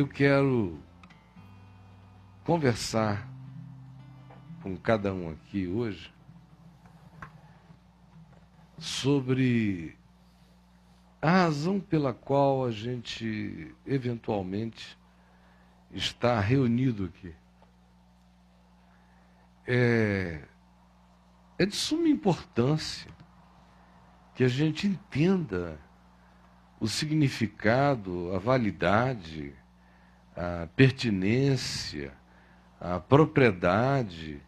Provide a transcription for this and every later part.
eu quero conversar com cada um aqui hoje sobre a razão pela qual a gente eventualmente está reunido aqui. É, é de suma importância que a gente entenda o significado, a validade, a pertinência, a propriedade,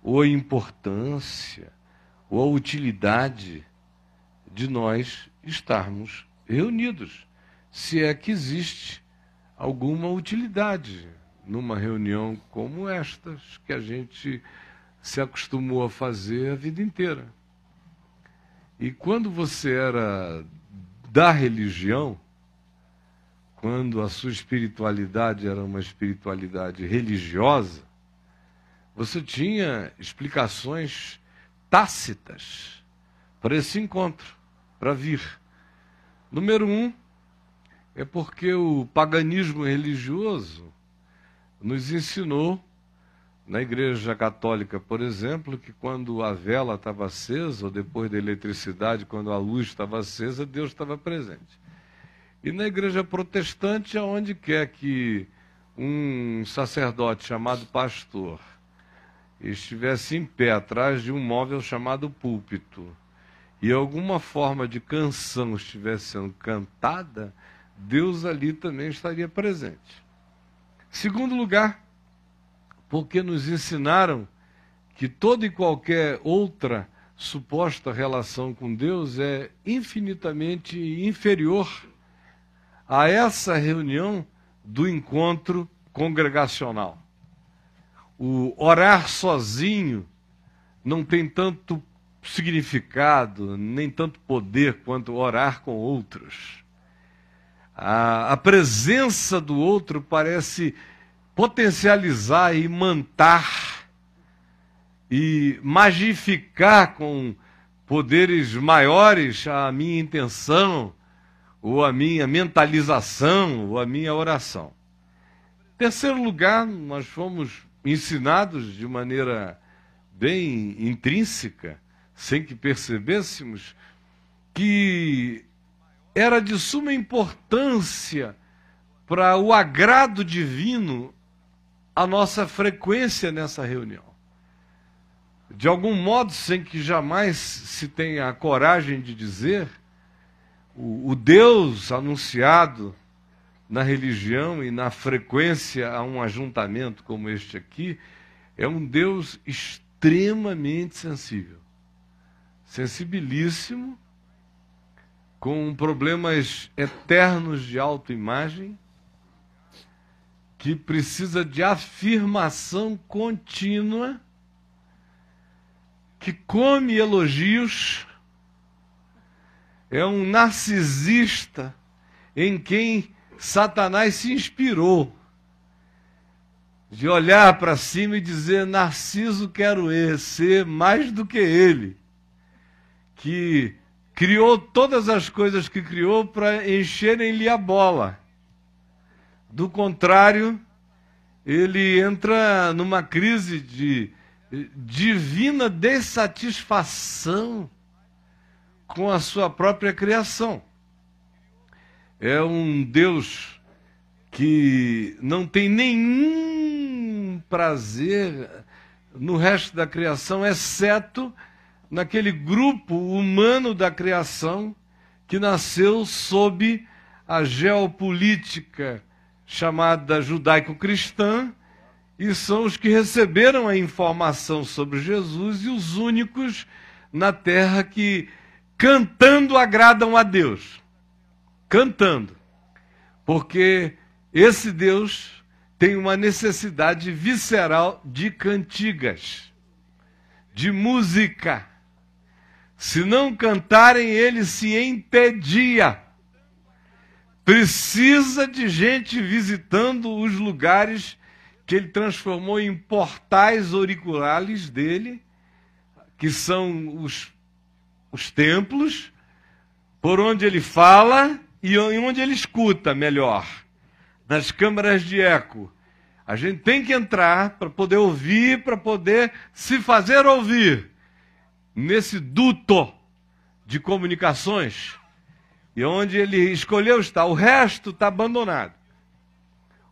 ou a importância, ou a utilidade de nós estarmos reunidos, se é que existe alguma utilidade numa reunião como estas que a gente se acostumou a fazer a vida inteira. E quando você era da religião, quando a sua espiritualidade era uma espiritualidade religiosa, você tinha explicações tácitas para esse encontro, para vir. Número um, é porque o paganismo religioso nos ensinou, na Igreja Católica, por exemplo, que quando a vela estava acesa, ou depois da eletricidade, quando a luz estava acesa, Deus estava presente. E na Igreja Protestante, aonde quer que um sacerdote chamado pastor estivesse em pé atrás de um móvel chamado púlpito e alguma forma de canção estivesse sendo cantada, Deus ali também estaria presente. Segundo lugar, porque nos ensinaram que toda e qualquer outra suposta relação com Deus é infinitamente inferior a essa reunião do encontro congregacional. O orar sozinho não tem tanto significado, nem tanto poder quanto orar com outros. A, a presença do outro parece potencializar e mantar e magificar com poderes maiores a minha intenção, ou a minha mentalização, ou a minha oração. Terceiro lugar, nós fomos ensinados de maneira bem intrínseca, sem que percebêssemos, que era de suma importância para o agrado divino a nossa frequência nessa reunião. De algum modo, sem que jamais se tenha a coragem de dizer, o, o Deus anunciado na religião e na frequência a um ajuntamento como este aqui é um Deus extremamente sensível, sensibilíssimo com problemas eternos de autoimagem, que precisa de afirmação contínua, que come elogios, é um narcisista em quem Satanás se inspirou. De olhar para cima e dizer: Narciso, quero ser mais do que ele. Que criou todas as coisas que criou para encherem-lhe a bola. Do contrário, ele entra numa crise de divina dessatisfação com a sua própria criação. É um Deus que não tem nenhum prazer no resto da criação, exceto naquele grupo humano da criação que nasceu sob a geopolítica chamada judaico-cristã e são os que receberam a informação sobre Jesus e os únicos na terra que cantando agradam a Deus. Cantando. Porque esse Deus tem uma necessidade visceral de cantigas, de música se não cantarem, ele se entedia. Precisa de gente visitando os lugares que ele transformou em portais auriculares dele, que são os, os templos, por onde ele fala e onde ele escuta melhor. nas câmaras de eco. A gente tem que entrar para poder ouvir, para poder se fazer ouvir nesse duto de comunicações e onde ele escolheu estar. O resto está abandonado.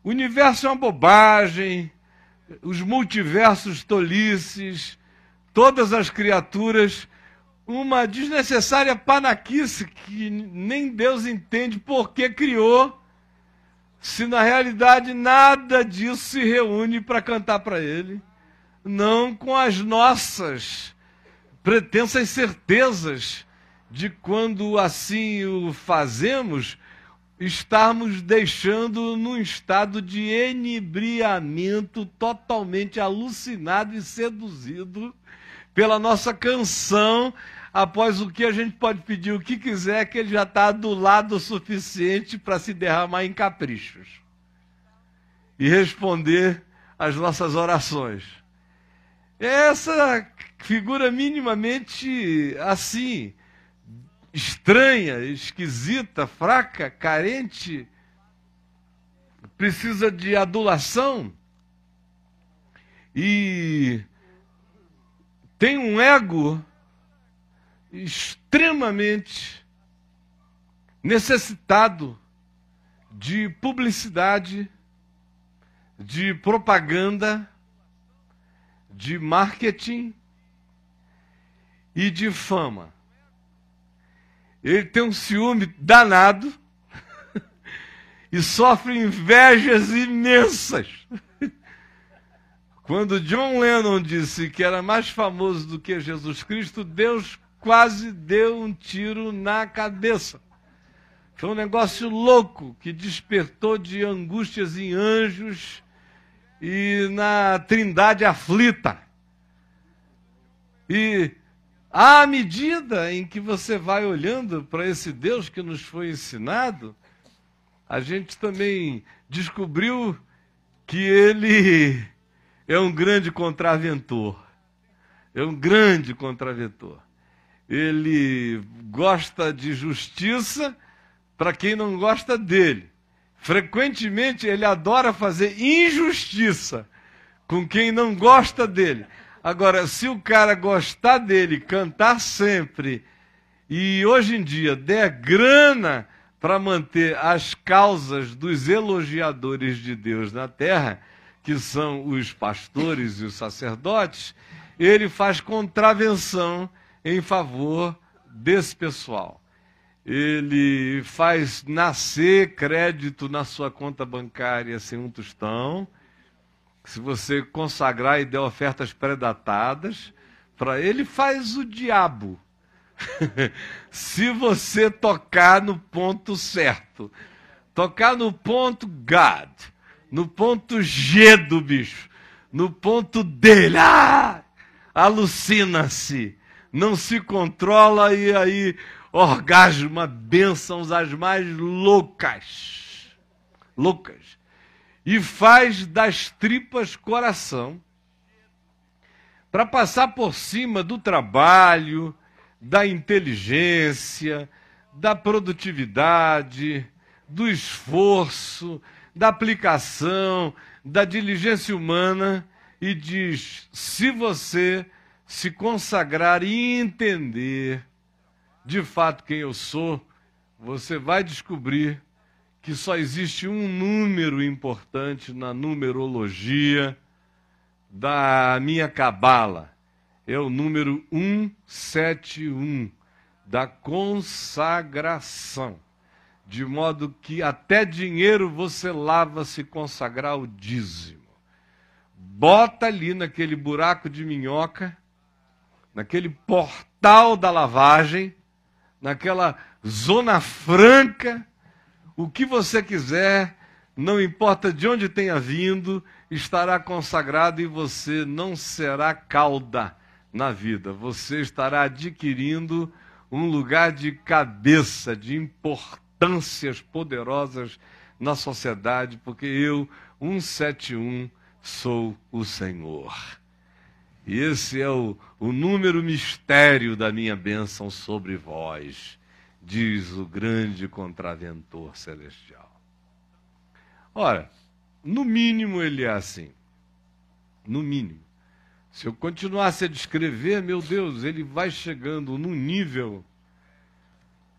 O universo é uma bobagem, os multiversos tolices, todas as criaturas, uma desnecessária panaquice que nem Deus entende por que criou, se na realidade nada disso se reúne para cantar para Ele, não com as nossas pretensas certezas de quando assim o fazemos, estarmos deixando num estado de enebriamento totalmente alucinado e seduzido pela nossa canção, após o que a gente pode pedir o que quiser, que ele já está do lado o suficiente para se derramar em caprichos e responder às nossas orações. Essa figura minimamente assim, estranha, esquisita, fraca, carente, precisa de adulação e tem um ego extremamente necessitado de publicidade, de propaganda, de marketing e de fama. Ele tem um ciúme danado e sofre invejas imensas. Quando John Lennon disse que era mais famoso do que Jesus Cristo, Deus quase deu um tiro na cabeça. Foi um negócio louco que despertou de angústias em anjos e na trindade aflita. E à medida em que você vai olhando para esse Deus que nos foi ensinado, a gente também descobriu que ele é um grande contraventor. É um grande contraventor. Ele gosta de justiça para quem não gosta dele. Frequentemente ele adora fazer injustiça com quem não gosta dele. Agora, se o cara gostar dele, cantar sempre, e hoje em dia der grana para manter as causas dos elogiadores de Deus na terra, que são os pastores e os sacerdotes, ele faz contravenção em favor desse pessoal. Ele faz nascer crédito na sua conta bancária sem um tostão. Se você consagrar e der ofertas predatadas, para ele faz o diabo. Se você tocar no ponto certo, tocar no ponto God, no ponto G do bicho, no ponto dele, ah, alucina-se, não se controla e aí orgasma, bênçãos as mais loucas. Loucas e faz das tripas coração, para passar por cima do trabalho, da inteligência, da produtividade, do esforço, da aplicação, da diligência humana e diz: se você se consagrar e entender de fato quem eu sou, você vai descobrir que só existe um número importante na numerologia da minha cabala. É o número 171 da consagração. De modo que até dinheiro você lava se consagrar o dízimo. Bota ali naquele buraco de minhoca, naquele portal da lavagem, naquela zona franca o que você quiser, não importa de onde tenha vindo, estará consagrado e você não será cauda na vida. Você estará adquirindo um lugar de cabeça, de importâncias poderosas na sociedade, porque eu, 171, sou o Senhor. E esse é o, o número mistério da minha bênção sobre vós diz o grande contraventor celestial. Ora, no mínimo ele é assim. No mínimo. Se eu continuasse a descrever, meu Deus, ele vai chegando num nível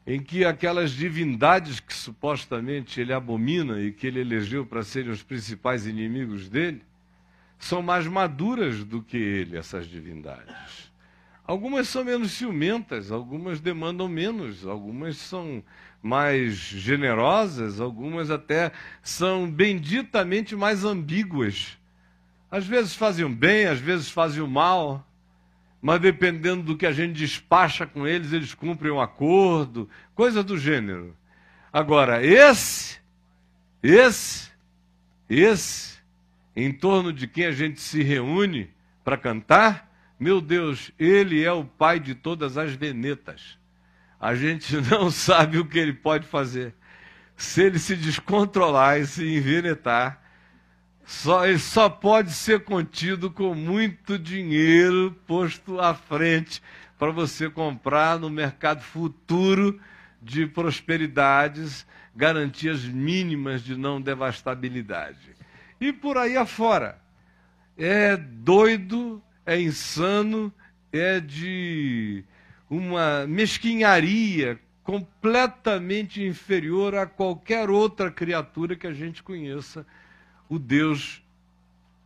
em que aquelas divindades que supostamente ele abomina e que ele elegeu para serem os principais inimigos dele, são mais maduras do que ele, essas divindades. Algumas são menos ciumentas, algumas demandam menos, algumas são mais generosas, algumas até são benditamente mais ambíguas. Às vezes fazem bem, às vezes fazem mal, mas dependendo do que a gente despacha com eles, eles cumprem um acordo, coisa do gênero. Agora, esse, esse, esse, em torno de quem a gente se reúne para cantar, meu Deus, ele é o pai de todas as venetas. A gente não sabe o que ele pode fazer. Se ele se descontrolar e se envenetar, só, ele só pode ser contido com muito dinheiro posto à frente para você comprar no mercado futuro de prosperidades, garantias mínimas de não devastabilidade. E por aí afora. É doido, é insano, é de uma mesquinharia completamente inferior a qualquer outra criatura que a gente conheça o Deus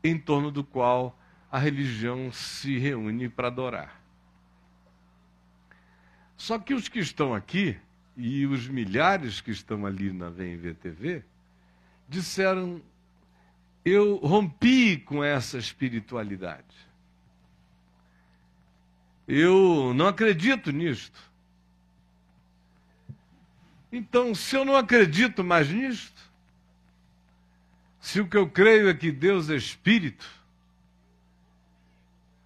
em torno do qual a religião se reúne para adorar. Só que os que estão aqui, e os milhares que estão ali na VMV disseram: eu rompi com essa espiritualidade. Eu não acredito nisto. Então, se eu não acredito mais nisto, se o que eu creio é que Deus é espírito,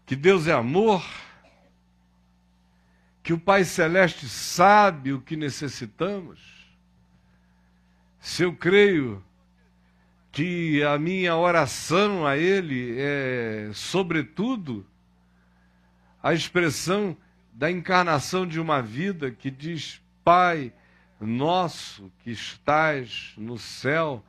que Deus é amor, que o Pai Celeste sabe o que necessitamos, se eu creio que a minha oração a Ele é, sobretudo, a expressão da encarnação de uma vida que diz: Pai nosso que estás no céu,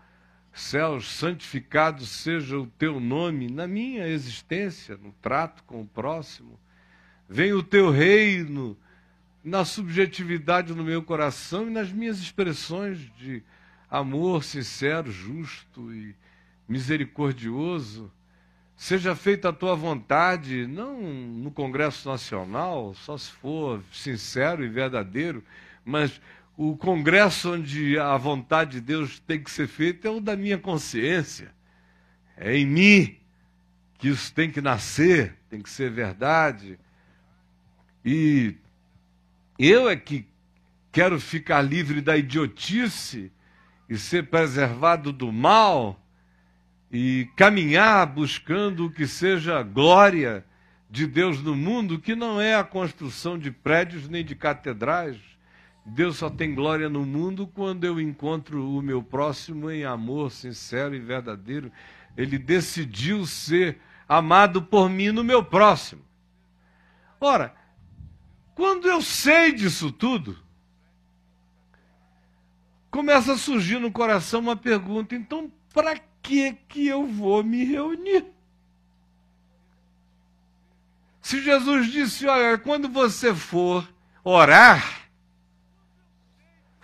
Céus, santificado seja o teu nome na minha existência, no trato com o próximo. Venha o teu reino na subjetividade no meu coração e nas minhas expressões de amor sincero, justo e misericordioso. Seja feita a tua vontade, não no Congresso Nacional, só se for sincero e verdadeiro, mas o congresso onde a vontade de Deus tem que ser feita é o da minha consciência. É em mim que isso tem que nascer, tem que ser verdade. E eu é que quero ficar livre da idiotice e ser preservado do mal e caminhar buscando o que seja glória de Deus no mundo, que não é a construção de prédios nem de catedrais, Deus só tem glória no mundo quando eu encontro o meu próximo em amor sincero e verdadeiro. Ele decidiu ser amado por mim no meu próximo. Ora, quando eu sei disso tudo, começa a surgir no coração uma pergunta: então, para que que eu vou me reunir? Se Jesus disse: olha, quando você for orar,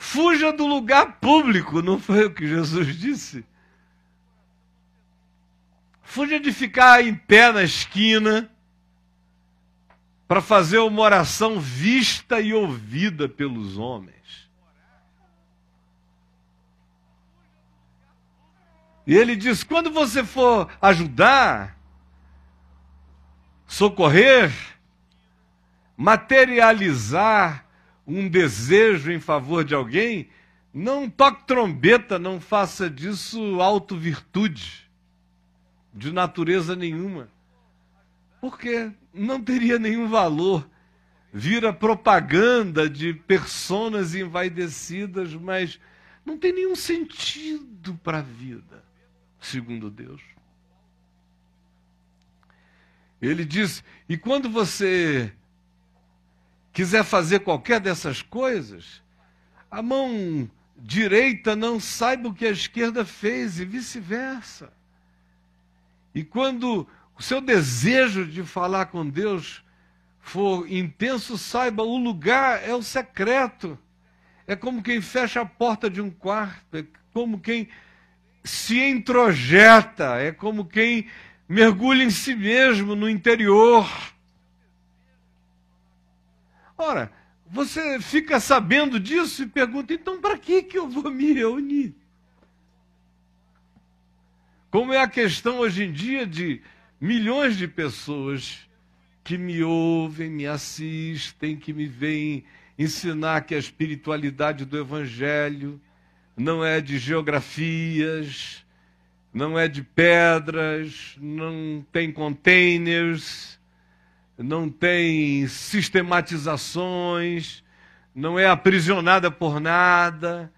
Fuja do lugar público, não foi o que Jesus disse? Fuja de ficar em pé na esquina para fazer uma oração vista e ouvida pelos homens. E ele diz: quando você for ajudar, socorrer, materializar um desejo em favor de alguém, não toque trombeta, não faça disso auto-virtude, de natureza nenhuma. Porque não teria nenhum valor. Vira propaganda de personas envaidecidas, mas não tem nenhum sentido para a vida, segundo Deus. Ele diz: e quando você quiser fazer qualquer dessas coisas, a mão direita não saiba o que a esquerda fez e vice-versa. E quando o seu desejo de falar com Deus for intenso, saiba, o lugar é o secreto. É como quem fecha a porta de um quarto, é como quem se introjeta, é como quem mergulha em si mesmo no interior. Ora, você fica sabendo disso e pergunta: então para que, que eu vou me reunir? Como é a questão hoje em dia de milhões de pessoas que me ouvem, me assistem, que me veem ensinar que a espiritualidade do Evangelho não é de geografias, não é de pedras, não tem containers, não tem sistematizações, não é aprisionada por nada,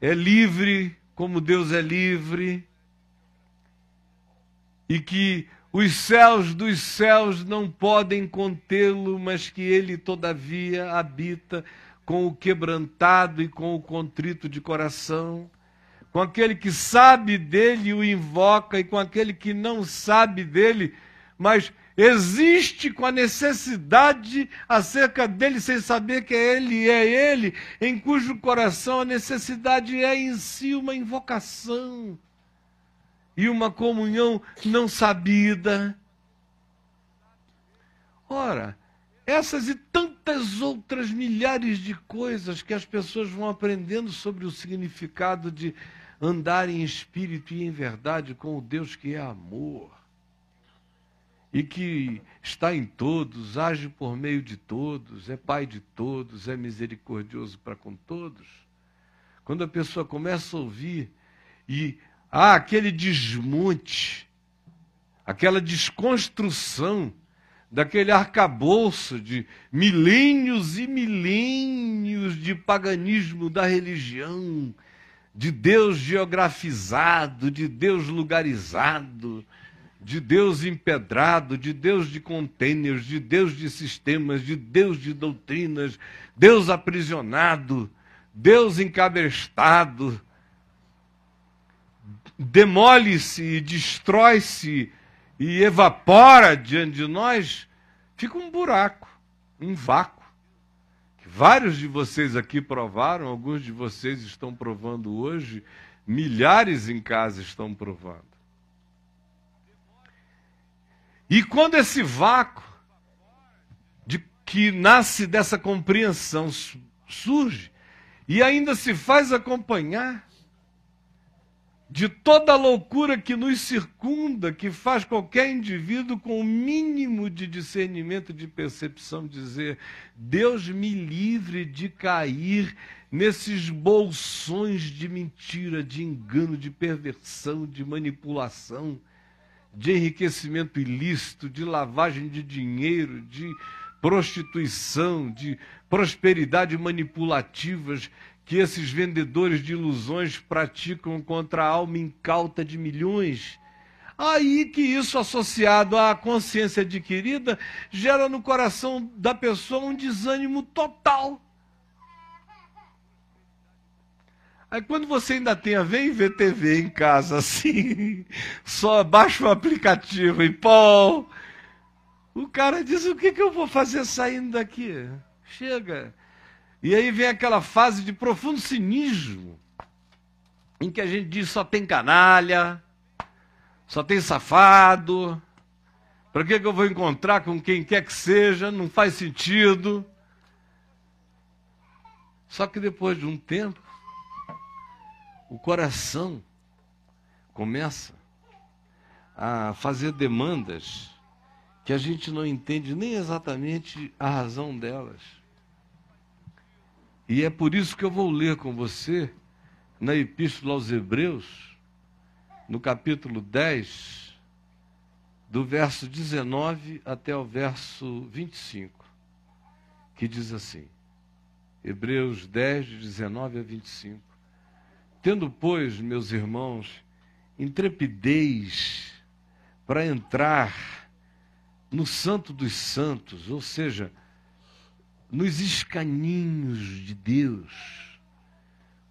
é livre como Deus é livre, e que os céus dos céus não podem contê-lo, mas que ele, todavia, habita com o quebrantado e com o contrito de coração, com aquele que sabe dele o invoca, e com aquele que não sabe dele, mas existe com a necessidade acerca dele, sem saber que é ele é ele, em cujo coração a necessidade é em si uma invocação e uma comunhão não sabida. Ora, essas e tantas outras milhares de coisas que as pessoas vão aprendendo sobre o significado de andar em espírito e em verdade com o Deus que é amor e que está em todos, age por meio de todos, é Pai de todos, é misericordioso para com todos. Quando a pessoa começa a ouvir e há aquele desmonte, aquela desconstrução daquele arcabouço de milênios e milênios de paganismo da religião, de Deus geografizado, de Deus lugarizado, de Deus empedrado, de Deus de contêineres, de Deus de sistemas, de Deus de doutrinas, Deus aprisionado, Deus encabestado, demole-se, destrói-se e evapora diante de nós, fica um buraco, um vácuo. Vários de vocês aqui provaram, alguns de vocês estão provando hoje, milhares em casa estão provando. E quando esse vácuo de que nasce dessa compreensão surge e ainda se faz acompanhar de toda loucura que nos circunda, que faz qualquer indivíduo com o mínimo de discernimento, de percepção, dizer: Deus me livre de cair nesses bolsões de mentira, de engano, de perversão, de manipulação de enriquecimento ilícito, de lavagem de dinheiro, de prostituição, de prosperidade manipulativas que esses vendedores de ilusões praticam contra a alma incauta de milhões. Aí que isso associado à consciência adquirida gera no coração da pessoa um desânimo total. Aí quando você ainda tem a ver ver TV em casa assim, só baixa o aplicativo e pô, o cara diz: o que, que eu vou fazer saindo daqui? Chega. E aí vem aquela fase de profundo cinismo, em que a gente diz só tem canalha, só tem safado, para que, que eu vou encontrar com quem quer que seja, não faz sentido. Só que depois de um tempo, o coração começa a fazer demandas que a gente não entende nem exatamente a razão delas. E é por isso que eu vou ler com você na Epístola aos Hebreus, no capítulo 10, do verso 19 até o verso 25, que diz assim: Hebreus 10, de 19 a 25. Tendo, pois, meus irmãos, intrepidez para entrar no Santo dos Santos, ou seja, nos escaninhos de Deus,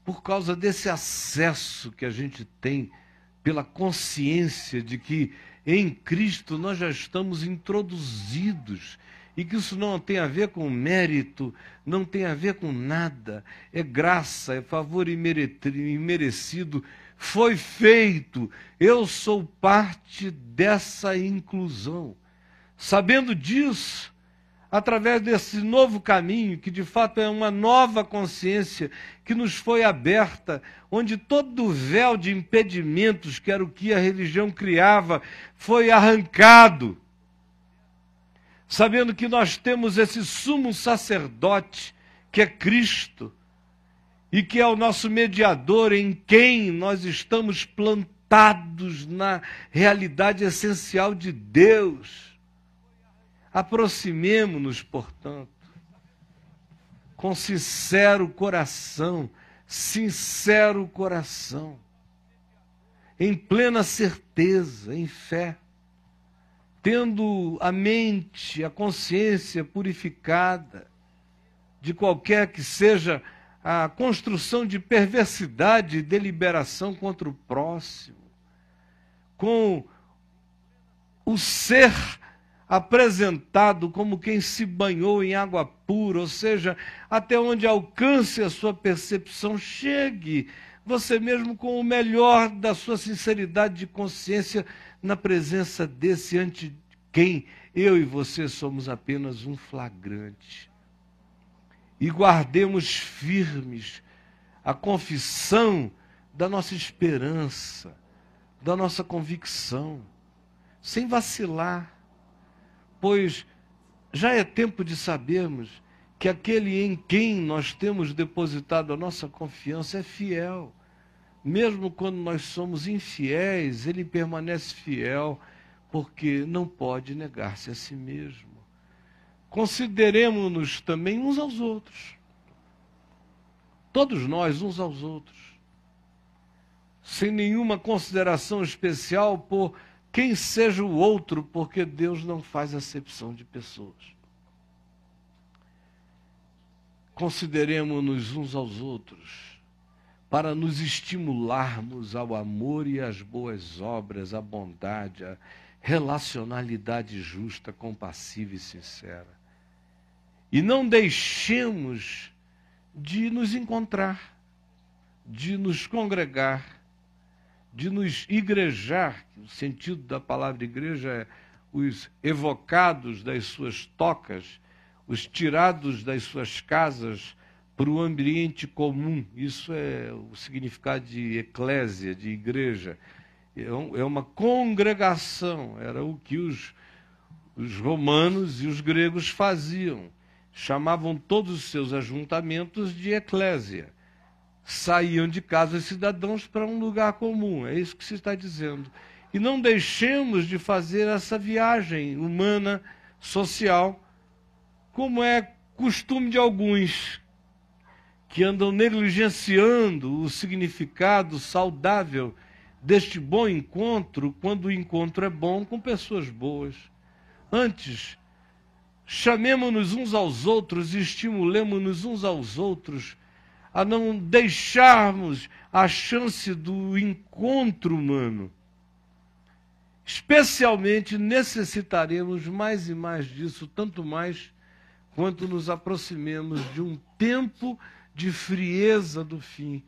por causa desse acesso que a gente tem pela consciência de que em Cristo nós já estamos introduzidos e que isso não tem a ver com mérito, não tem a ver com nada, é graça, é favor imerecido, foi feito, eu sou parte dessa inclusão. Sabendo disso, através desse novo caminho, que de fato é uma nova consciência que nos foi aberta, onde todo o véu de impedimentos, que era o que a religião criava, foi arrancado. Sabendo que nós temos esse sumo sacerdote, que é Cristo, e que é o nosso mediador em quem nós estamos plantados na realidade essencial de Deus Aproximemo-nos, portanto, com sincero coração, sincero coração, em plena certeza, em fé, tendo a mente, a consciência purificada de qualquer que seja a construção de perversidade e deliberação contra o próximo, com o ser apresentado como quem se banhou em água pura, ou seja, até onde alcance a sua percepção, chegue você mesmo com o melhor da sua sinceridade de consciência na presença desse ante quem eu e você somos apenas um flagrante. E guardemos firmes a confissão da nossa esperança, da nossa convicção, sem vacilar pois já é tempo de sabermos que aquele em quem nós temos depositado a nossa confiança é fiel. Mesmo quando nós somos infiéis, ele permanece fiel, porque não pode negar-se a si mesmo. Consideremos-nos também uns aos outros. Todos nós, uns aos outros. Sem nenhuma consideração especial por quem seja o outro, porque Deus não faz acepção de pessoas. Consideremos-nos uns aos outros para nos estimularmos ao amor e às boas obras, à bondade, à relacionalidade justa, compassiva e sincera. E não deixemos de nos encontrar, de nos congregar de nos igrejar, o sentido da palavra igreja é os evocados das suas tocas, os tirados das suas casas para o ambiente comum. Isso é o significado de eclésia, de igreja. É, é uma congregação, era o que os, os romanos e os gregos faziam. Chamavam todos os seus ajuntamentos de eclésia saíam de casa os cidadãos para um lugar comum. É isso que se está dizendo. E não deixemos de fazer essa viagem humana, social, como é costume de alguns que andam negligenciando o significado saudável deste bom encontro, quando o encontro é bom com pessoas boas. Antes, chamemos-nos uns aos outros e estimulemos-nos uns aos outros a não deixarmos a chance do encontro humano. Especialmente necessitaremos mais e mais disso, tanto mais quanto nos aproximemos de um tempo de frieza do fim,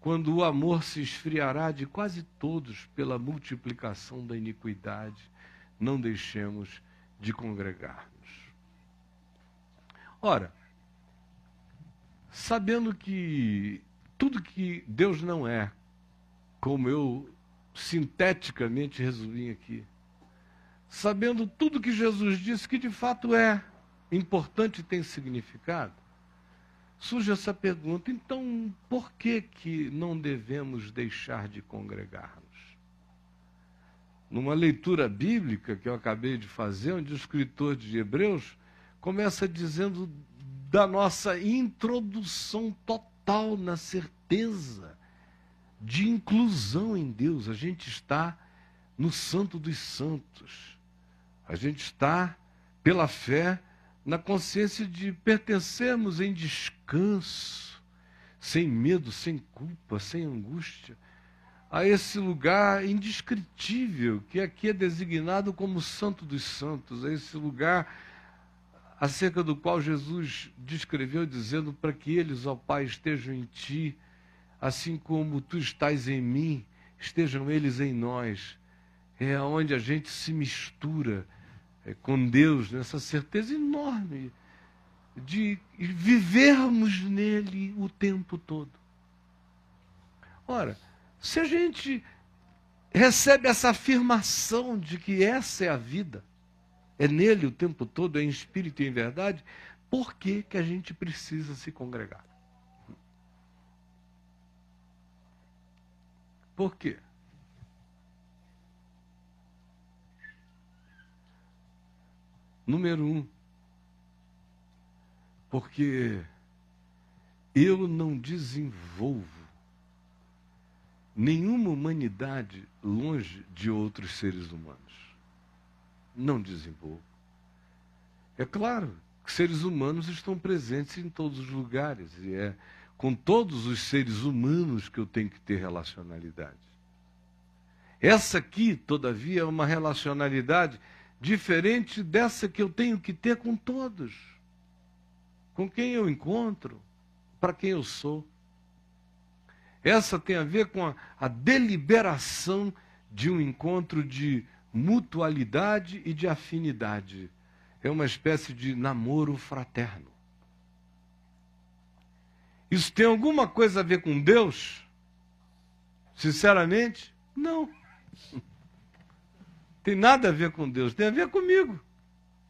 quando o amor se esfriará de quase todos pela multiplicação da iniquidade. Não deixemos de congregar-nos. Ora, sabendo que tudo que Deus não é, como eu sinteticamente resumi aqui, sabendo tudo que Jesus disse que de fato é importante e tem significado, surge essa pergunta: então por que que não devemos deixar de congregar-nos? Numa leitura bíblica que eu acabei de fazer, onde o escritor de Hebreus começa dizendo da nossa introdução total na certeza de inclusão em Deus. A gente está no Santo dos Santos. A gente está, pela fé, na consciência de pertencermos em descanso, sem medo, sem culpa, sem angústia, a esse lugar indescritível que aqui é designado como Santo dos Santos, a esse lugar acerca do qual Jesus descreveu, dizendo para que eles, ó Pai, estejam em ti, assim como tu estás em mim, estejam eles em nós. É onde a gente se mistura é, com Deus, nessa certeza enorme de vivermos nele o tempo todo. Ora, se a gente recebe essa afirmação de que essa é a vida, é nele o tempo todo, é em espírito e em verdade, por que, que a gente precisa se congregar? Por quê? Número um, porque eu não desenvolvo nenhuma humanidade longe de outros seres humanos. Não desenvolvo. É claro que seres humanos estão presentes em todos os lugares e é com todos os seres humanos que eu tenho que ter relacionalidade. Essa aqui, todavia, é uma relacionalidade diferente dessa que eu tenho que ter com todos. Com quem eu encontro, para quem eu sou. Essa tem a ver com a, a deliberação de um encontro de mutualidade e de afinidade. É uma espécie de namoro fraterno. Isso tem alguma coisa a ver com Deus? Sinceramente, não. Tem nada a ver com Deus, tem a ver comigo,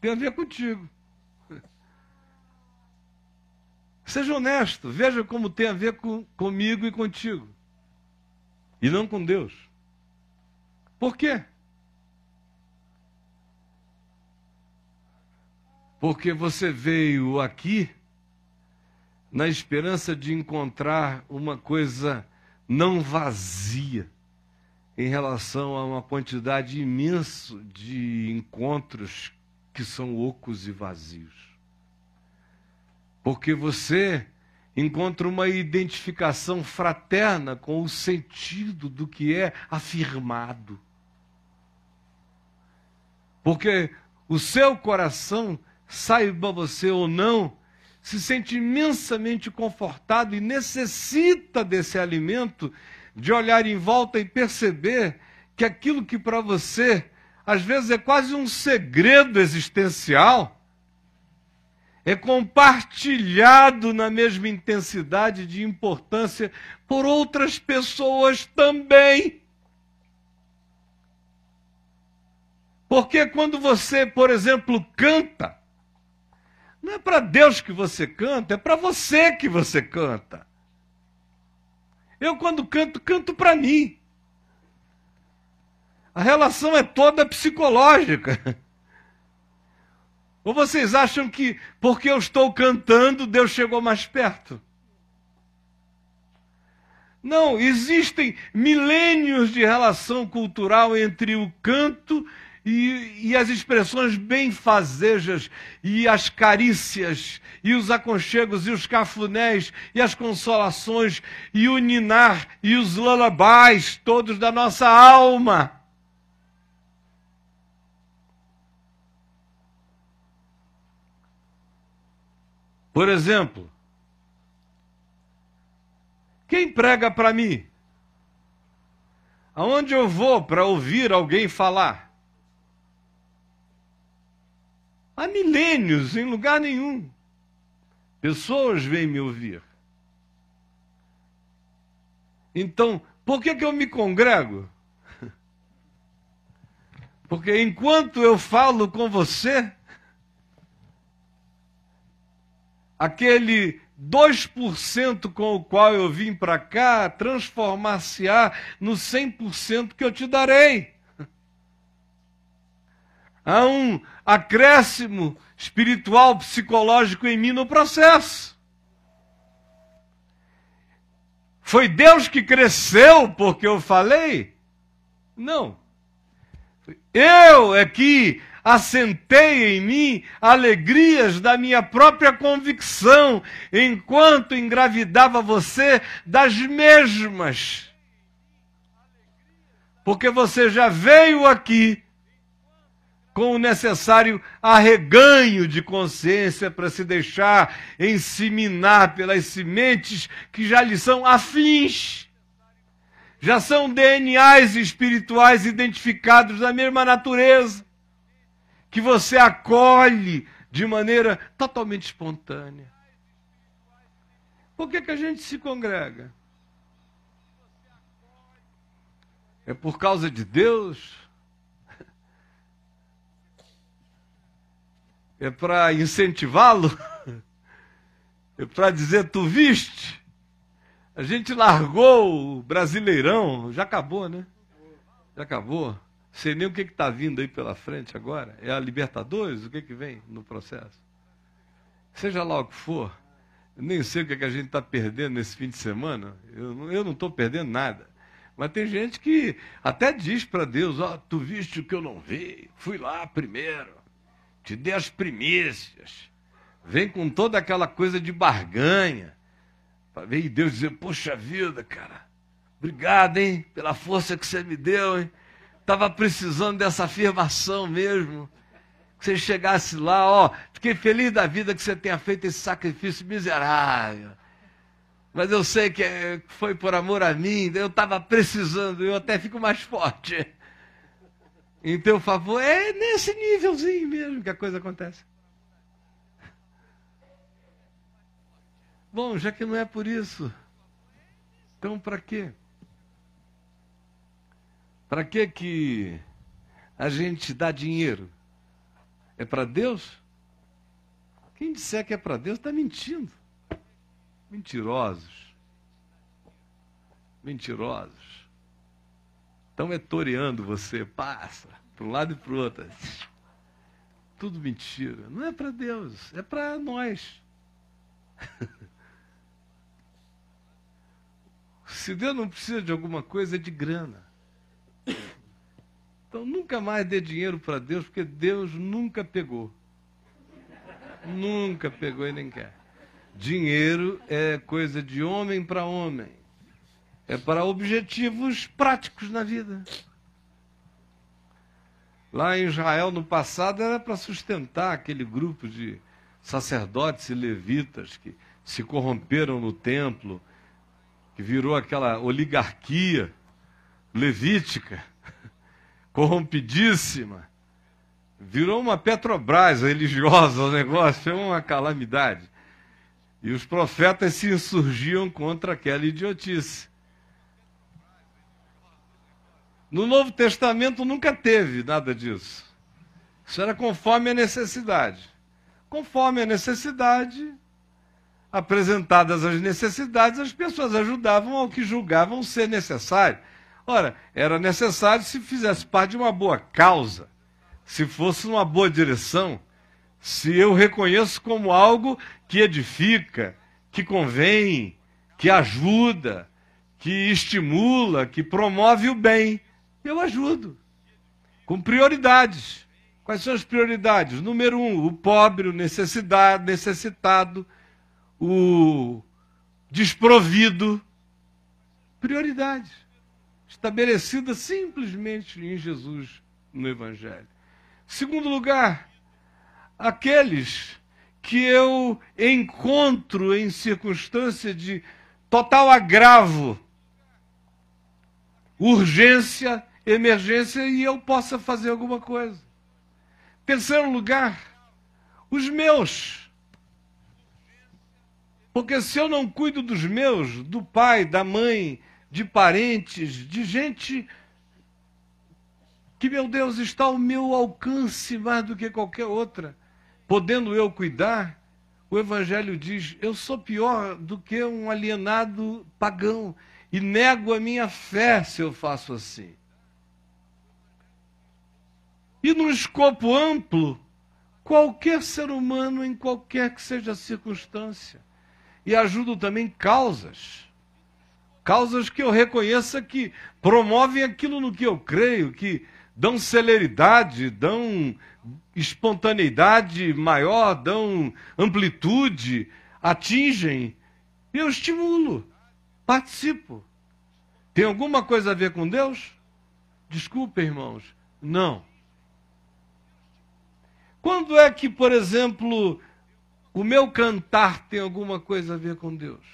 tem a ver contigo. Seja honesto, veja como tem a ver com, comigo e contigo. E não com Deus. Por quê? Porque você veio aqui na esperança de encontrar uma coisa não vazia em relação a uma quantidade imensa de encontros que são ocos e vazios. Porque você encontra uma identificação fraterna com o sentido do que é afirmado. Porque o seu coração, saiba você ou não, se sente imensamente confortado e necessita desse alimento, de olhar em volta e perceber que aquilo que para você às vezes é quase um segredo existencial, é compartilhado na mesma intensidade de importância por outras pessoas também. Porque quando você, por exemplo, canta, não é para Deus que você canta, é para você que você canta. Eu, quando canto, canto para mim. A relação é toda psicológica. Ou vocês acham que porque eu estou cantando, Deus chegou mais perto? Não, existem milênios de relação cultural entre o canto e, e, as expressões benfazejas, e as carícias, e os aconchegos, e os cafunés, e as consolações, e o ninar, e os lalabais, todos da nossa alma. Por exemplo, quem prega para mim? Aonde eu vou para ouvir alguém falar? Há milênios, em lugar nenhum. Pessoas vêm me ouvir. Então, por que, que eu me congrego? Porque enquanto eu falo com você, aquele 2% com o qual eu vim para cá, transformar-se-á no 100% que eu te darei. Há um acréscimo espiritual, psicológico em mim no processo. Foi Deus que cresceu porque eu falei? Não. Eu é que assentei em mim alegrias da minha própria convicção, enquanto engravidava você das mesmas. Porque você já veio aqui com o necessário arreganho de consciência para se deixar ensiminar pelas sementes que já lhe são afins. Já são DNAs espirituais identificados da mesma natureza, que você acolhe de maneira totalmente espontânea. Por que, que a gente se congrega? É por causa de Deus? É para incentivá-lo? É para dizer, tu viste? A gente largou o Brasileirão, já acabou, né? Já acabou. Sei nem o que está vindo aí pela frente agora. É a Libertadores? O que, que vem no processo? Seja lá o que for, nem sei o que, que a gente está perdendo nesse fim de semana. Eu, eu não estou perdendo nada. Mas tem gente que até diz para Deus: Ó, oh, tu viste o que eu não vi? Fui lá primeiro te dê as primícias. Vem com toda aquela coisa de barganha. Para ver Deus dizer, poxa vida, cara, obrigado, hein, pela força que você me deu, hein. Estava precisando dessa afirmação mesmo. Que você chegasse lá, ó, fiquei feliz da vida que você tenha feito esse sacrifício miserável. Mas eu sei que é, foi por amor a mim, eu estava precisando, eu até fico mais forte em teu favor. É nesse nívelzinho mesmo que a coisa acontece. Bom, já que não é por isso, então para quê? Para que que a gente dá dinheiro? É para Deus? Quem disser que é para Deus está mentindo. Mentirosos. Mentirosos. Estão etoreando você, passa, para um lado e para o outro. Tudo mentira. Não é para Deus, é para nós. Se Deus não precisa de alguma coisa, é de grana. Então nunca mais dê dinheiro para Deus, porque Deus nunca pegou. Nunca pegou e nem quer. Dinheiro é coisa de homem para homem é para objetivos práticos na vida. Lá em Israel, no passado, era para sustentar aquele grupo de sacerdotes e levitas que se corromperam no templo, que virou aquela oligarquia levítica, corrompidíssima. Virou uma Petrobras religiosa o negócio, é uma calamidade. E os profetas se insurgiam contra aquela idiotice. No Novo Testamento nunca teve nada disso. Isso era conforme a necessidade. Conforme a necessidade, apresentadas as necessidades, as pessoas ajudavam ao que julgavam ser necessário. Ora, era necessário se fizesse parte de uma boa causa, se fosse numa boa direção, se eu reconheço como algo que edifica, que convém, que ajuda, que estimula, que promove o bem eu ajudo. Com prioridades. Quais são as prioridades? Número um, o pobre, o necessitado, o desprovido. Prioridades. Estabelecidas simplesmente em Jesus no Evangelho. Segundo lugar, aqueles que eu encontro em circunstância de total agravo, urgência emergência e eu possa fazer alguma coisa. Terceiro lugar, os meus. Porque se eu não cuido dos meus, do pai, da mãe, de parentes, de gente que, meu Deus, está ao meu alcance mais do que qualquer outra, podendo eu cuidar, o Evangelho diz: eu sou pior do que um alienado pagão e nego a minha fé se eu faço assim. E num escopo amplo, qualquer ser humano, em qualquer que seja a circunstância. E ajudo também causas. Causas que eu reconheça que promovem aquilo no que eu creio, que dão celeridade, dão espontaneidade maior, dão amplitude, atingem. Eu estimulo, participo. Tem alguma coisa a ver com Deus? Desculpe, irmãos. Não. Quando é que, por exemplo, o meu cantar tem alguma coisa a ver com Deus?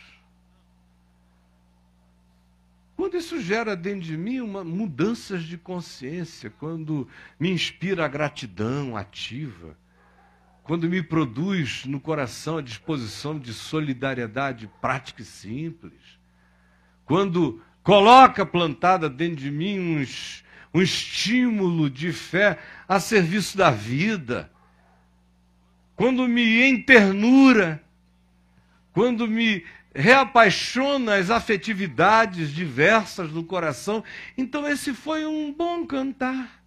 Quando isso gera dentro de mim uma mudanças de consciência, quando me inspira a gratidão ativa, quando me produz no coração a disposição de solidariedade prática e simples, quando coloca plantada dentro de mim uns, um estímulo de fé a serviço da vida, quando me enternura, quando me reapaixona as afetividades diversas do coração. Então, esse foi um bom cantar.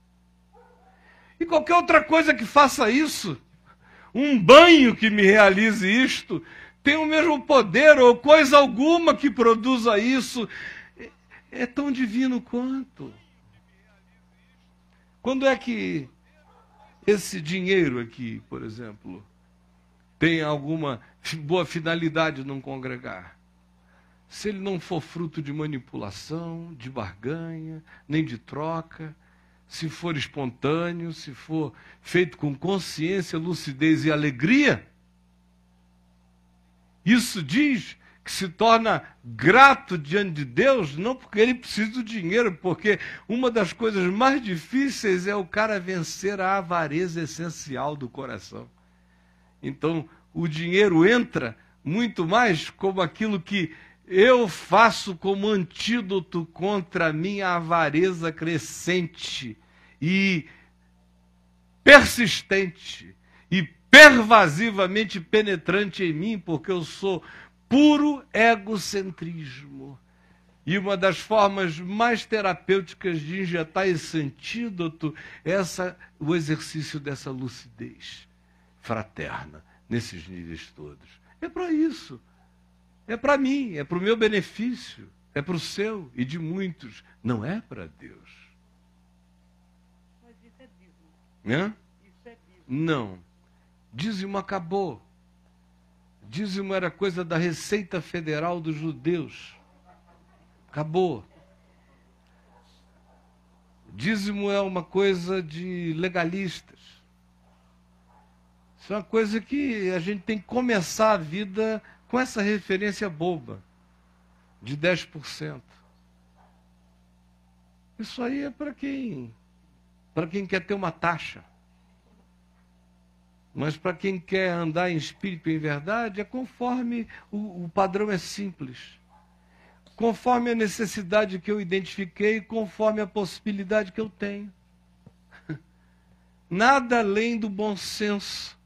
E qualquer outra coisa que faça isso, um banho que me realize isto, tem o mesmo poder, ou coisa alguma que produza isso, é, é tão divino quanto. Quando é que esse dinheiro aqui, por exemplo, tem alguma boa finalidade num congregar. Se ele não for fruto de manipulação, de barganha, nem de troca, se for espontâneo, se for feito com consciência, lucidez e alegria, isso diz que se torna grato diante de Deus, não porque ele precisa do dinheiro, porque uma das coisas mais difíceis é o cara vencer a avareza essencial do coração. Então, o dinheiro entra muito mais como aquilo que eu faço como antídoto contra a minha avareza crescente e persistente e pervasivamente penetrante em mim, porque eu sou puro egocentrismo. E uma das formas mais terapêuticas de injetar esse antídoto é essa, o exercício dessa lucidez fraterna nesses níveis todos. É para isso. É para mim, é para o meu benefício, é para o seu e de muitos. Não é para Deus. Mas isso é dízimo. Hã? Isso é dízimo. Não. Dízimo acabou. Dízimo era coisa da Receita Federal dos Judeus. Acabou. Dízimo é uma coisa de legalistas. Isso é uma coisa que a gente tem que começar a vida com essa referência boba de 10%. Isso aí é para quem para quem quer ter uma taxa. Mas para quem quer andar em espírito e em verdade, é conforme o, o padrão é simples. Conforme a necessidade que eu identifiquei, conforme a possibilidade que eu tenho. Nada além do bom senso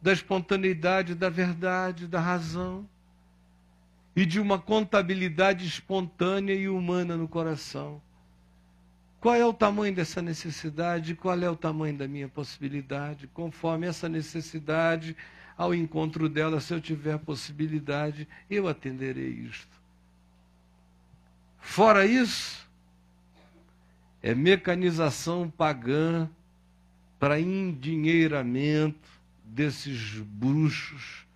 da espontaneidade, da verdade, da razão e de uma contabilidade espontânea e humana no coração. Qual é o tamanho dessa necessidade? Qual é o tamanho da minha possibilidade? Conforme essa necessidade, ao encontro dela, se eu tiver possibilidade, eu atenderei isto. Fora isso, é mecanização pagã para endinheiramento, desses bruxos,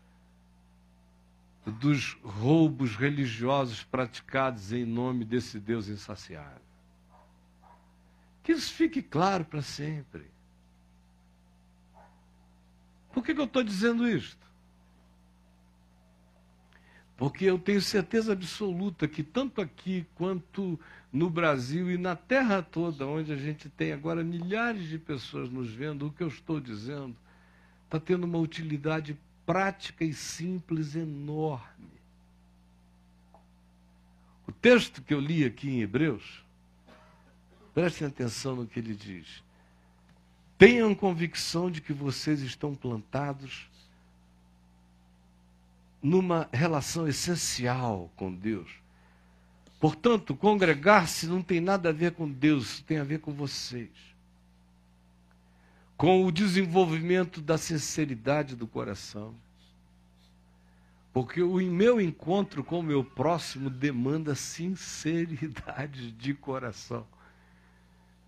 dos roubos religiosos praticados em nome desse Deus insaciável. Que isso fique claro para sempre. Por que, que eu estou dizendo isto? Porque eu tenho certeza absoluta que tanto aqui quanto no Brasil e na terra toda, onde a gente tem agora milhares de pessoas nos vendo, o que eu estou dizendo está tendo uma utilidade prática e simples enorme. O texto que eu li aqui em Hebreus, prestem atenção no que ele diz. Tenham convicção de que vocês estão plantados numa relação essencial com Deus. Portanto, congregar-se não tem nada a ver com Deus, tem a ver com vocês com o desenvolvimento da sinceridade do coração. Porque o meu encontro com o meu próximo demanda sinceridade de coração.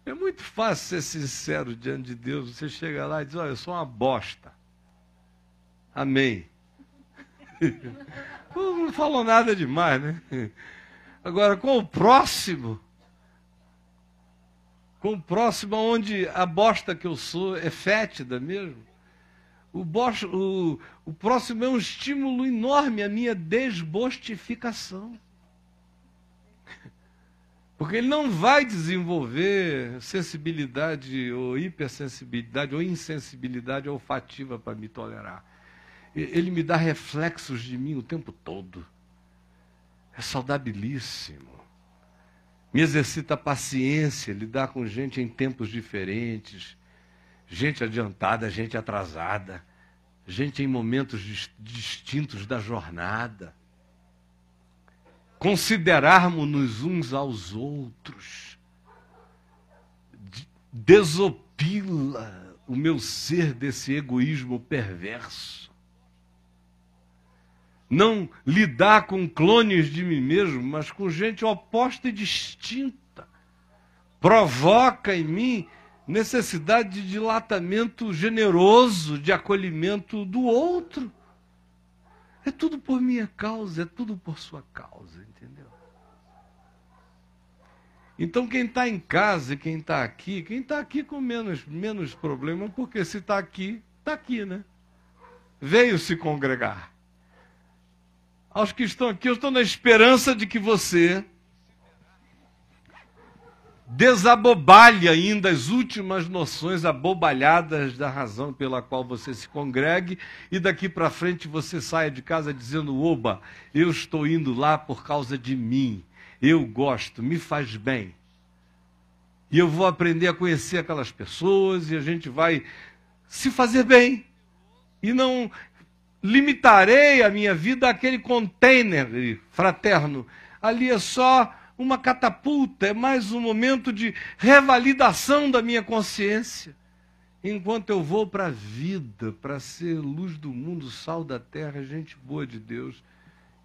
É muito fácil ser sincero diante de Deus. Você chega lá e diz: Olha, eu sou uma bosta. Amém. Não falou nada demais, né? Agora, com o próximo, com o próximo, onde a bosta que eu sou é fétida mesmo, o, bosta, o, o próximo é um estímulo enorme à minha desbostificação. Porque ele não vai desenvolver sensibilidade ou hipersensibilidade ou insensibilidade olfativa para me tolerar. Ele me dá reflexos de mim o tempo todo. É saudabilíssimo. Me exercita paciência, lidar com gente em tempos diferentes, gente adiantada, gente atrasada, gente em momentos distintos da jornada considerarmos-nos uns aos outros, desopila o meu ser desse egoísmo perverso. Não lidar com clones de mim mesmo, mas com gente oposta e distinta. Provoca em mim necessidade de dilatamento generoso, de acolhimento do outro. É tudo por minha causa, é tudo por sua causa, entendeu? Então quem está em casa e quem está aqui, quem está aqui com menos, menos problema, porque se está aqui, está aqui, né? Veio se congregar. Aos que estão aqui, eu estou na esperança de que você desabobalhe ainda as últimas noções abobalhadas da razão pela qual você se congregue e daqui para frente você saia de casa dizendo: Oba, eu estou indo lá por causa de mim, eu gosto, me faz bem. E eu vou aprender a conhecer aquelas pessoas e a gente vai se fazer bem. E não limitarei a minha vida àquele container fraterno. Ali é só uma catapulta, é mais um momento de revalidação da minha consciência. Enquanto eu vou para a vida, para ser luz do mundo, sal da terra, gente boa de Deus,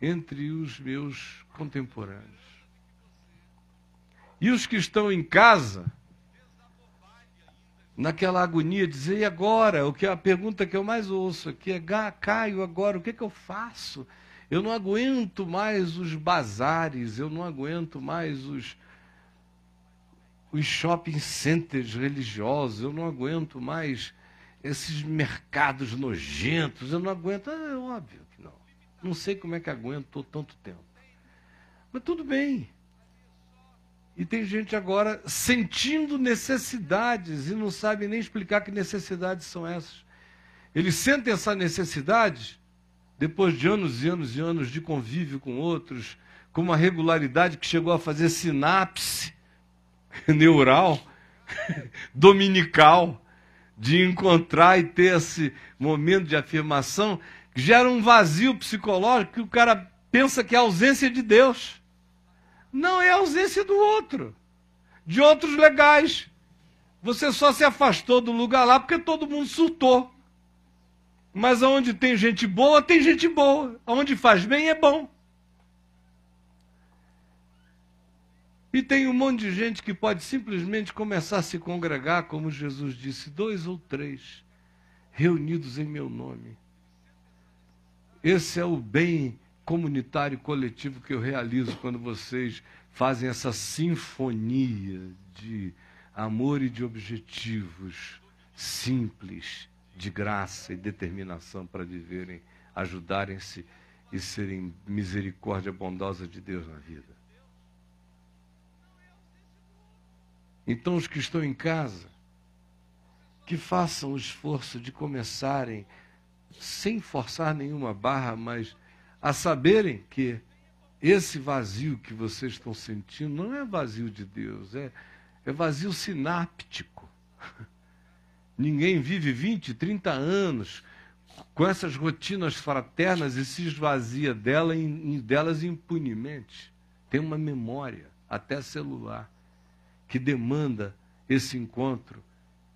entre os meus contemporâneos. E os que estão em casa, naquela agonia, dizer, e agora? O que a pergunta que eu mais ouço aqui é, Caio, agora, o que, é que eu faço? Eu não aguento mais os bazares, eu não aguento mais os, os shopping centers religiosos, eu não aguento mais esses mercados nojentos, eu não aguento. É óbvio que não. Não sei como é que aguento tanto tempo. Mas tudo bem. E tem gente agora sentindo necessidades e não sabe nem explicar que necessidades são essas. Eles sentem essa necessidade depois de anos e anos e anos de convívio com outros, com uma regularidade que chegou a fazer sinapse neural, dominical, de encontrar e ter esse momento de afirmação, que gera um vazio psicológico que o cara pensa que é a ausência de Deus. Não é a ausência do outro, de outros legais. Você só se afastou do lugar lá porque todo mundo surtou. Mas aonde tem gente boa, tem gente boa. Aonde faz bem é bom. E tem um monte de gente que pode simplesmente começar a se congregar, como Jesus disse, dois ou três, reunidos em meu nome. Esse é o bem comunitário coletivo que eu realizo quando vocês fazem essa sinfonia de amor e de objetivos simples de graça e determinação para viverem, ajudarem-se e serem misericórdia bondosa de Deus na vida. Então, os que estão em casa, que façam o esforço de começarem, sem forçar nenhuma barra, mas a saberem que esse vazio que vocês estão sentindo não é vazio de Deus, é, é vazio sináptico. Ninguém vive 20, 30 anos com essas rotinas fraternas e se esvazia dela, em, delas impunemente. Tem uma memória, até celular, que demanda esse encontro.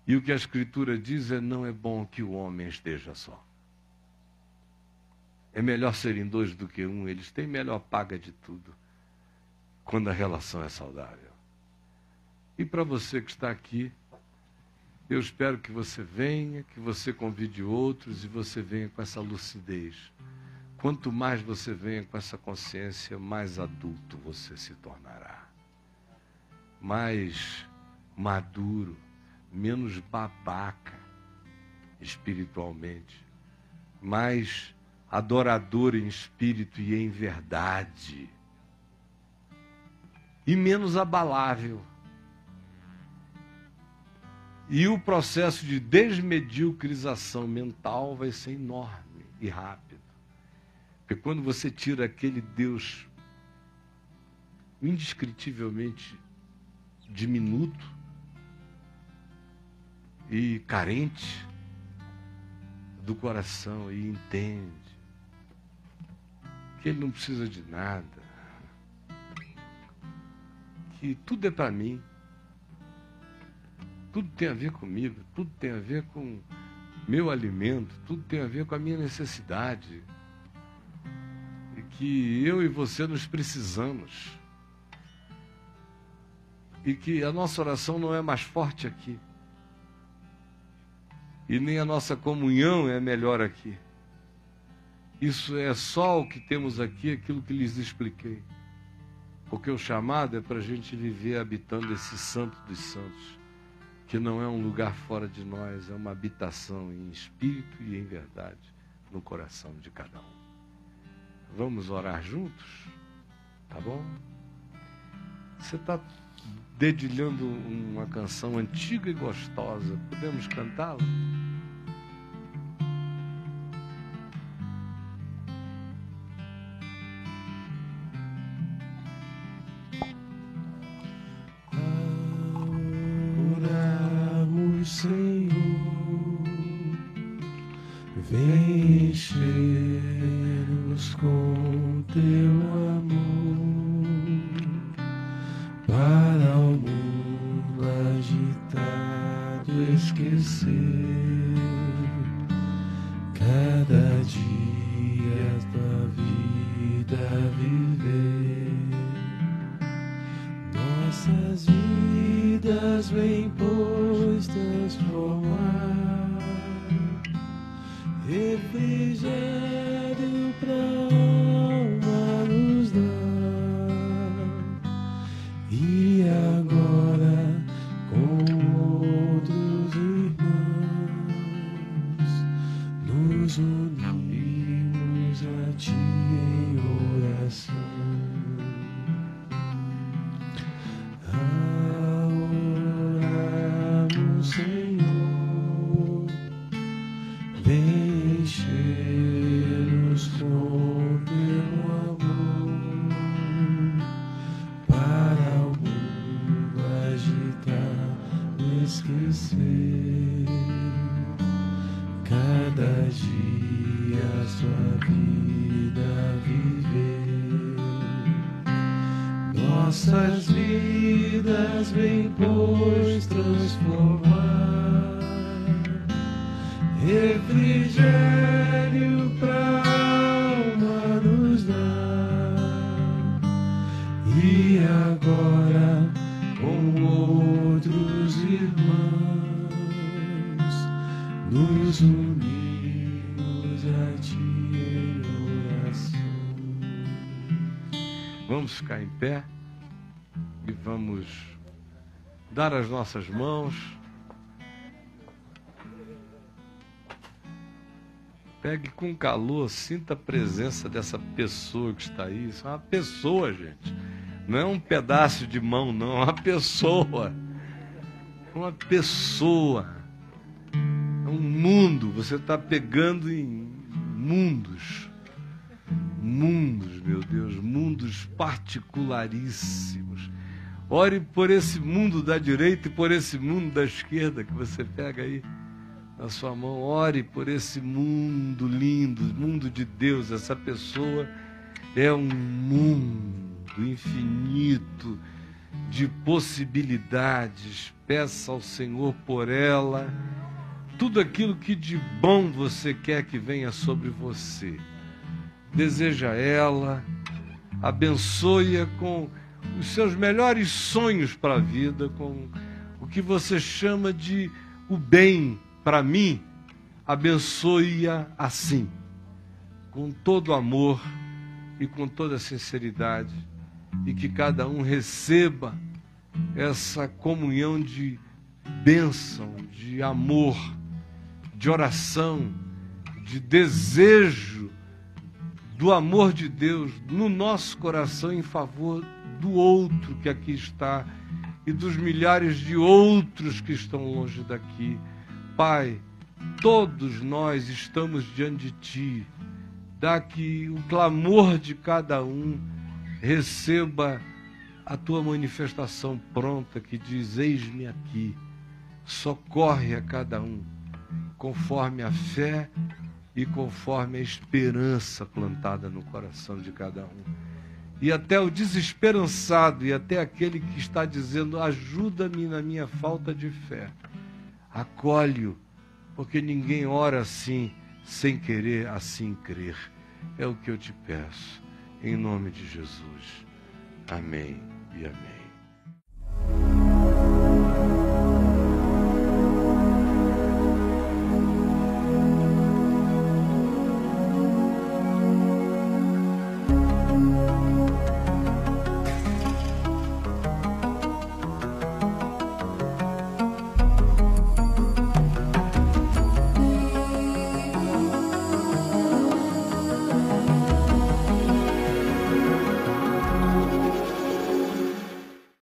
E o que a Escritura diz é: não é bom que o homem esteja só. É melhor serem dois do que um, eles têm melhor paga de tudo, quando a relação é saudável. E para você que está aqui, eu espero que você venha, que você convide outros e você venha com essa lucidez. Quanto mais você venha com essa consciência, mais adulto você se tornará. Mais maduro, menos babaca espiritualmente, mais adorador em espírito e em verdade, e menos abalável. E o processo de desmediocrização mental vai ser enorme e rápido. Porque quando você tira aquele Deus indescritivelmente diminuto e carente do coração e entende que ele não precisa de nada, que tudo é para mim tudo tem a ver comigo, tudo tem a ver com meu alimento, tudo tem a ver com a minha necessidade. E que eu e você nos precisamos. E que a nossa oração não é mais forte aqui. E nem a nossa comunhão é melhor aqui. Isso é só o que temos aqui, aquilo que lhes expliquei. Porque o chamado é para a gente viver habitando esse santo dos santos que não é um lugar fora de nós, é uma habitação em espírito e em verdade no coração de cada um. Vamos orar juntos? Tá bom? Você está dedilhando uma canção antiga e gostosa. Podemos cantá-la? vem. és, vem pois transformar. Refrigério pra alma nos dá. E agora com outros irmãos nos unimos a ti em oração. Vamos ficar em pé dar as nossas mãos. Pegue com calor, sinta a presença dessa pessoa que está aí. Isso é uma pessoa, gente. Não é um pedaço de mão, não. É uma pessoa. Uma pessoa. É um mundo. Você está pegando em mundos. Mundos, meu Deus. Mundos particularíssimos Ore por esse mundo da direita e por esse mundo da esquerda que você pega aí na sua mão. Ore por esse mundo lindo, mundo de Deus. Essa pessoa é um mundo infinito de possibilidades. Peça ao Senhor por ela tudo aquilo que de bom você quer que venha sobre você. Deseja ela, abençoe-a com os seus melhores sonhos para a vida, com o que você chama de o bem para mim, abençoe-a assim, com todo amor e com toda sinceridade, e que cada um receba essa comunhão de bênção, de amor, de oração, de desejo do amor de Deus no nosso coração em favor do outro que aqui está e dos milhares de outros que estão longe daqui. Pai, todos nós estamos diante de Ti. Dá que o clamor de cada um receba a Tua manifestação pronta que diz: Eis-me aqui. Socorre a cada um, conforme a fé e conforme a esperança plantada no coração de cada um. E até o desesperançado e até aquele que está dizendo: ajuda-me na minha falta de fé. Acolhe-o, porque ninguém ora assim, sem querer assim crer. É o que eu te peço, em nome de Jesus. Amém e amém.